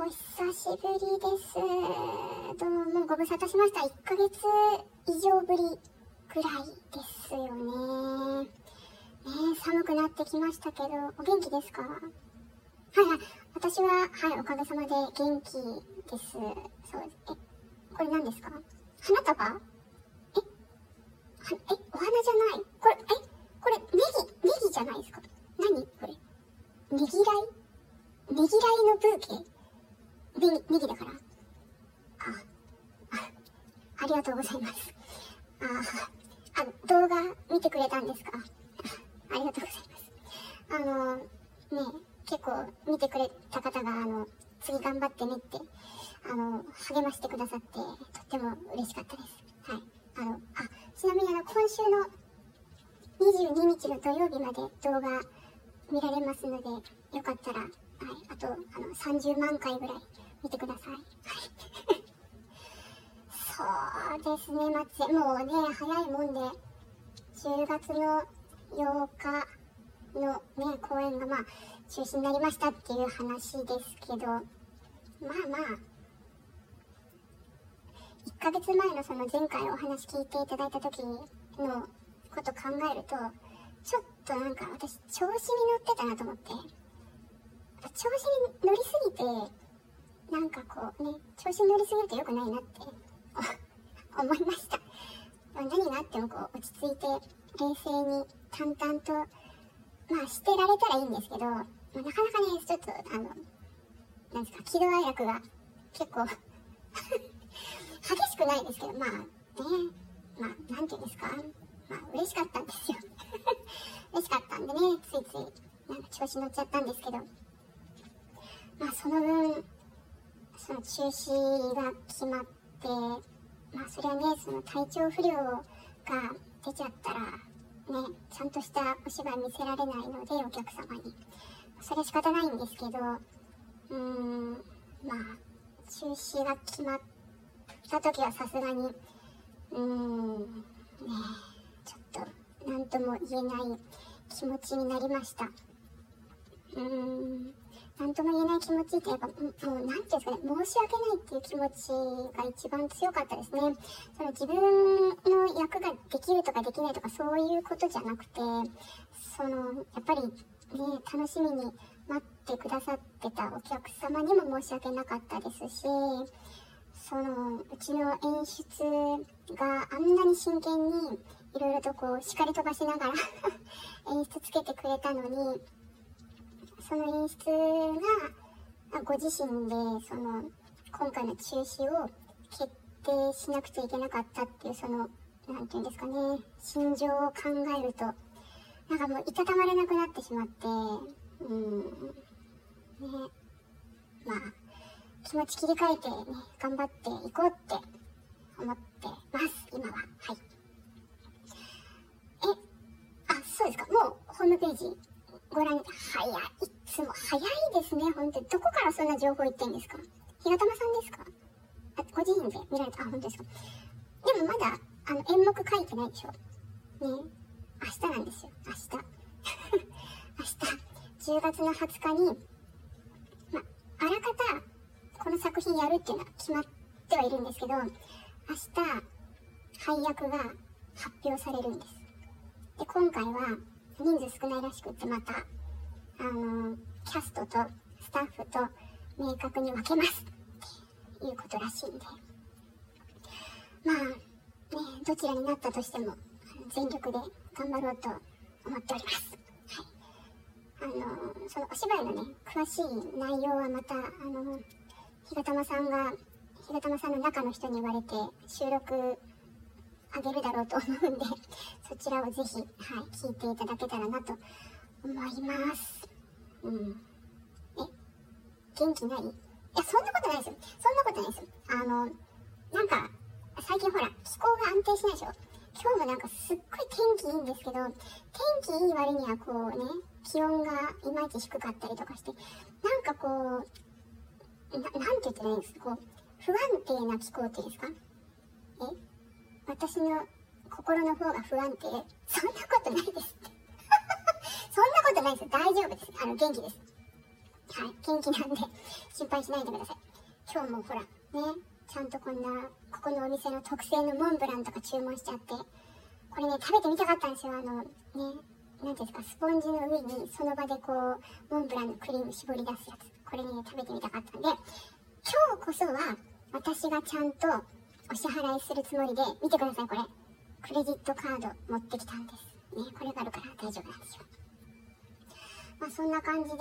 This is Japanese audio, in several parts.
お久しぶりです。どうもご無沙汰しました。1ヶ月以上ぶりぐらいですよね。ね寒くなってきましたけど、お元気ですか？はいはい。私は、はい、おかげさまで元気です。そう。え、これ何ですか？花束？え？はえ、お花じゃない？これ、え、これネギ、ネギじゃないですか？何これ？ねぎらいねぎらいのブーケ？ネギ、ネギだから。あ、あ、ありがとうございます。あ、あ、動画見てくれたんですか？ありがとうございます。あの、ね、結構見てくれた方が、あの、次頑張ってねって、あの、励ましてくださって、とっても嬉しかったです。はい。あの、あ、ちなみにあの、今週の22日の土曜日まで動画見られますので、よかったら、はい、あと、あの、30万回ぐらい見てください。そうですね、まあ、もうね、早いもんで、10月の8日のね、公演がまあ、中止になりましたっていう話ですけど、まあまあ、1ヶ月前のその前回お話聞いていただいた時のこと考えると、ちょっとなんか私調子に乗ってたなと思って、調子に乗りすぎて、なんかこうね、調子に乗りすぎると良くないなって思いました。何があってもこう落ち着いて、冷静に淡々と、まあしてられたらいいんですけど、まあ、なかなかね、ちょっとあの、なんですか、喜怒哀楽が結構 激しくないですけど、まあね、まあ、なんていうんですか、まあ嬉しかったんですよ。嬉しかったんでね、ついつい、なんか調子乗っちゃったんですけど、まあその分、その中止が決まって、まあそれはね、その体調不良が出ちゃったら、ね、ちゃんとしたお芝居見せられないので、お客様に。それ仕方ないんですけど、うーん、まあ、中止が決まった時はさすがに、うーん、ねちょっと、なんとも言えない気持ちになりました。うーん、なんとも言えない気持ちってやっぱ、もう、なんていうんですかね、申し訳ないっていう気持ちが一番強かったですね。その自分の役ができるとかできないとかそういうことじゃなくて、その、やっぱりね、楽しみに待ってくださってたお客様にも申し訳なかったですし、その、うちの演出があんなに真剣にいろいろとこう、叱り飛ばしながら 演出つけてくれたのに、その演出が、ご自身で、その、今回の中止を決定しなくちゃいけなかったっていう、その、なんていうんですかね、心情を考えると、なんかもういたたまれなくなってしまって、うん、ね、まあ、気持ち切り替えてね、頑張っていこうって思ってます、今は。はい。え、あ、そうですか。もうホームページご覧、早い、いつも早いですね、本当に。どこからそんな情報言ってんですか？ひがたまさんですか？あ、ご自身で見られた、あ、本当ですか。でもまだ、あの、演目書いてないでしょ？ね。明日なんですよ、明日。明日、10月の20日に、ま、あらかた、この作品やるっていうのは決まってはいるんですけど、明日、配役が発表されるんです。で、今回は、人数少ないらしくってまた、あのキャストとスタッフと明確に分けますっていうことらしいんで。まあ、ね、どちらになったとしても、全力で頑張ろうと思っております。はい。あのそのお芝居のね、詳しい内容はまた、あのひがたまさんが、ひがたまさんの中の人に言われて、収録あげるだろうと思うんで、そちらをぜひ、はい、聞いていただけたらなと思います。うん。え、元気ない？いや、そんなことないですよ。そんなことないですよ。あの、なんか、最近ほら、気候が安定しないでしょ？今日もなんかすっごい天気いいんですけど、天気いい割にはこうね、気温がいまいち低かったりとかして、なんかこう、ななんて言ってないんです？かこう、不安定な気候っていうんですか？え？私の心の方が不安定そんなことないですって。ことないです。大丈夫です。あの、元気です。はい、元気なんで心配しないでください。今日もほら、ね、ちゃんとこんな、ここのお店の特製のモンブランとか注文しちゃって、これね、食べてみたかったんですよ。あの、ね、なんていうんですか、スポンジの上にその場でこう、モンブランのクリーム絞り出すやつ。これね、食べてみたかったんで、今日こそは、私がちゃんとお支払いするつもりで、見てください、これ。クレジットカード持ってきたんです。ね、これがあるから大丈夫なんですよ。まあそんな感じで、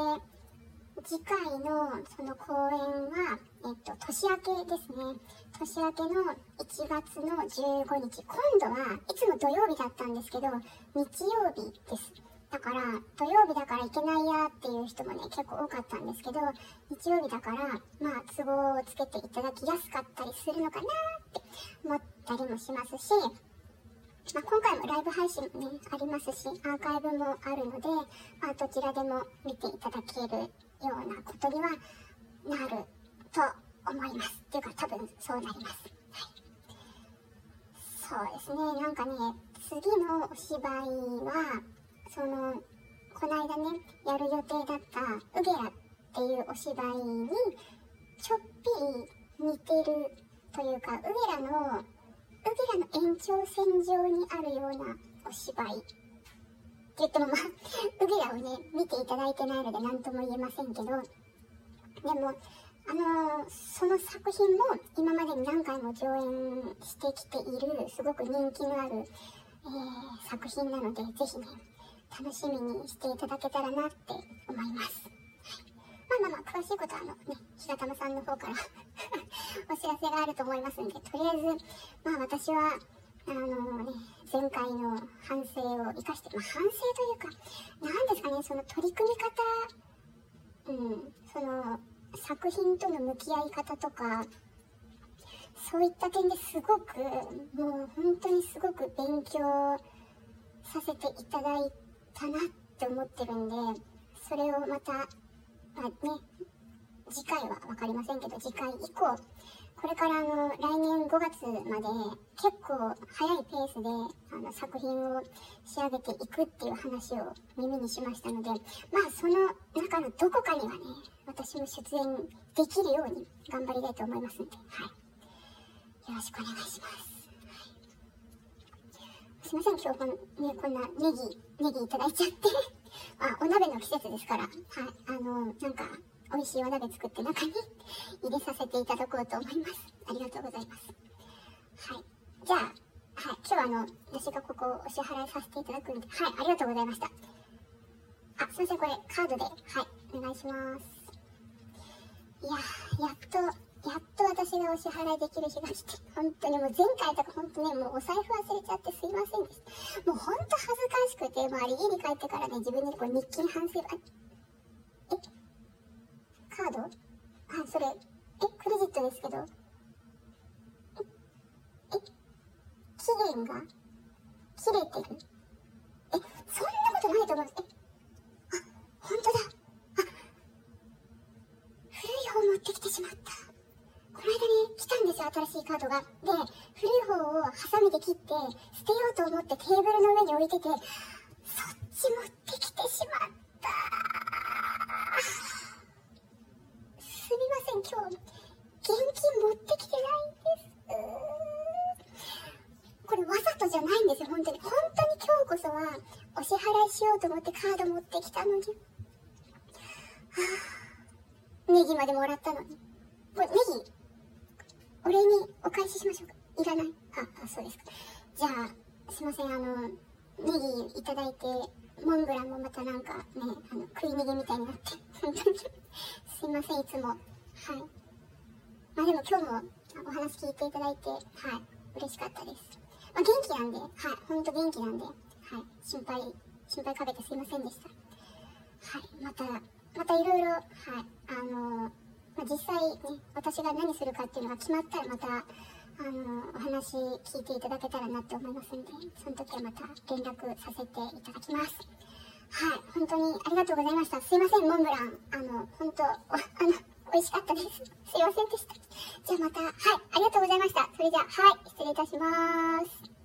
次回のその公演は、えっと、年明けですね。年明けの1月の15日。今度はいつも土曜日だったんですけど、日曜日です。だから、土曜日だから行けないやっていう人もね、結構多かったんですけど、日曜日だから、まあ、都合をつけていただきやすかったりするのかなって思ったりもしますし、まあ、今回もライブ配信もね、ありますし、アーカイブもあるので、まあ、どちらでも見ていただけるようなことにはなると思います。っていうか、多分そうなります。はい。そうですね、なんかね、次のお芝居は、その、この間ね、やる予定だったウゲラっていうお芝居に、ちょっぴり似てるというか、ウゲラの、ウゲラの延長線上にあるようなお芝居。って言ってもまあ、ウゲラをね、見ていただいてないので何とも言えませんけど、でも、あの、その作品も今までに何回も上演してきている、すごく人気のある、えー、作品なので、ぜひね、楽しみにしていただけたらなって思います。まあまあまあ、詳しいことはあのね、白玉さんの方かららせがあると思いますんで、とりあえず、まあ私は、あのね、前回の反省を生かして、まあ反省というか、何ですかね、その取り組み方、うん、その作品との向き合い方とか、そういった点ですごく、もう本当にすごく勉強させていただいかなって思ってるんで、それをまた、まあね、次回は分かりませんけど、次回以降、これからあの、来年5月まで結構早いペースであの作品を仕上げていくっていう話を耳にしましたので、まあその中のどこかにはね、私も出演できるように頑張りたいと思いますので、はい。よろしくお願いします。はいすいません、今日この、ね、こんなネギ、ネギいただいちゃって あ、お鍋の季節ですから、はい、あの、なんか、美味しいお鍋作って中に入れさせていただこうと思います。ありがとうございます。はい。じゃあ、はい、今日はあの、私がここをお支払いさせていただくんで、はい、ありがとうございました。あ、すいません、これ、カードで、はい、お願いします。いややっと、やっと私がお支払いできる日が来て、本当にもう前回とか本当ね、もうお財布忘れちゃってすいませんでした。もう本当恥ずかしくて、まあ、家に帰ってからね、自分でこう日記に反省、え？ード？あ、それ、え、クレジットですけど、え、え、期限が？切れてる？え、そんなことないと思うんです。え、あ、本当だ。あ、古い方持ってきてしまった。この間に来たんですよ、新しいカードが。で、古い方をハサミで切って、捨てようと思ってテーブルの上に置いてて、そっち持ってきてしまった。せん、今日、現金持ってきてないんです。これわざとじゃないんですよ、本当に。本当に今日こそは、お支払いしようと思ってカード持ってきたのに。あ、ネギまでもらったのに。これネギお礼にお返ししましょうかいらないあ、あ、そうですか。じゃあ、すいません、あの、ネギいただいて、モンブランもまたなんかね、あの、食い逃げみたいになって、本当にすいません、いつも。はい。まあでも今日もお話聞いていただいて、はい、嬉しかったです。まあ元気なんで、はい、ほんと元気なんで、はい、心配、心配かけてすいませんでした。はい、また、またいろいろ、はい、あのーまあ、実際ね、私が何するかっていうのが決まったらまた、あの、お話聞いていただけたらなって思いますんで、その時はまた連絡させていただきます。はい、本当にありがとうございました。すいません、モンブラン。あの、本当、あの、美味しかったです。すいませんでした。じゃあまた、はい、ありがとうございました。それじゃあ、はい、失礼いたします。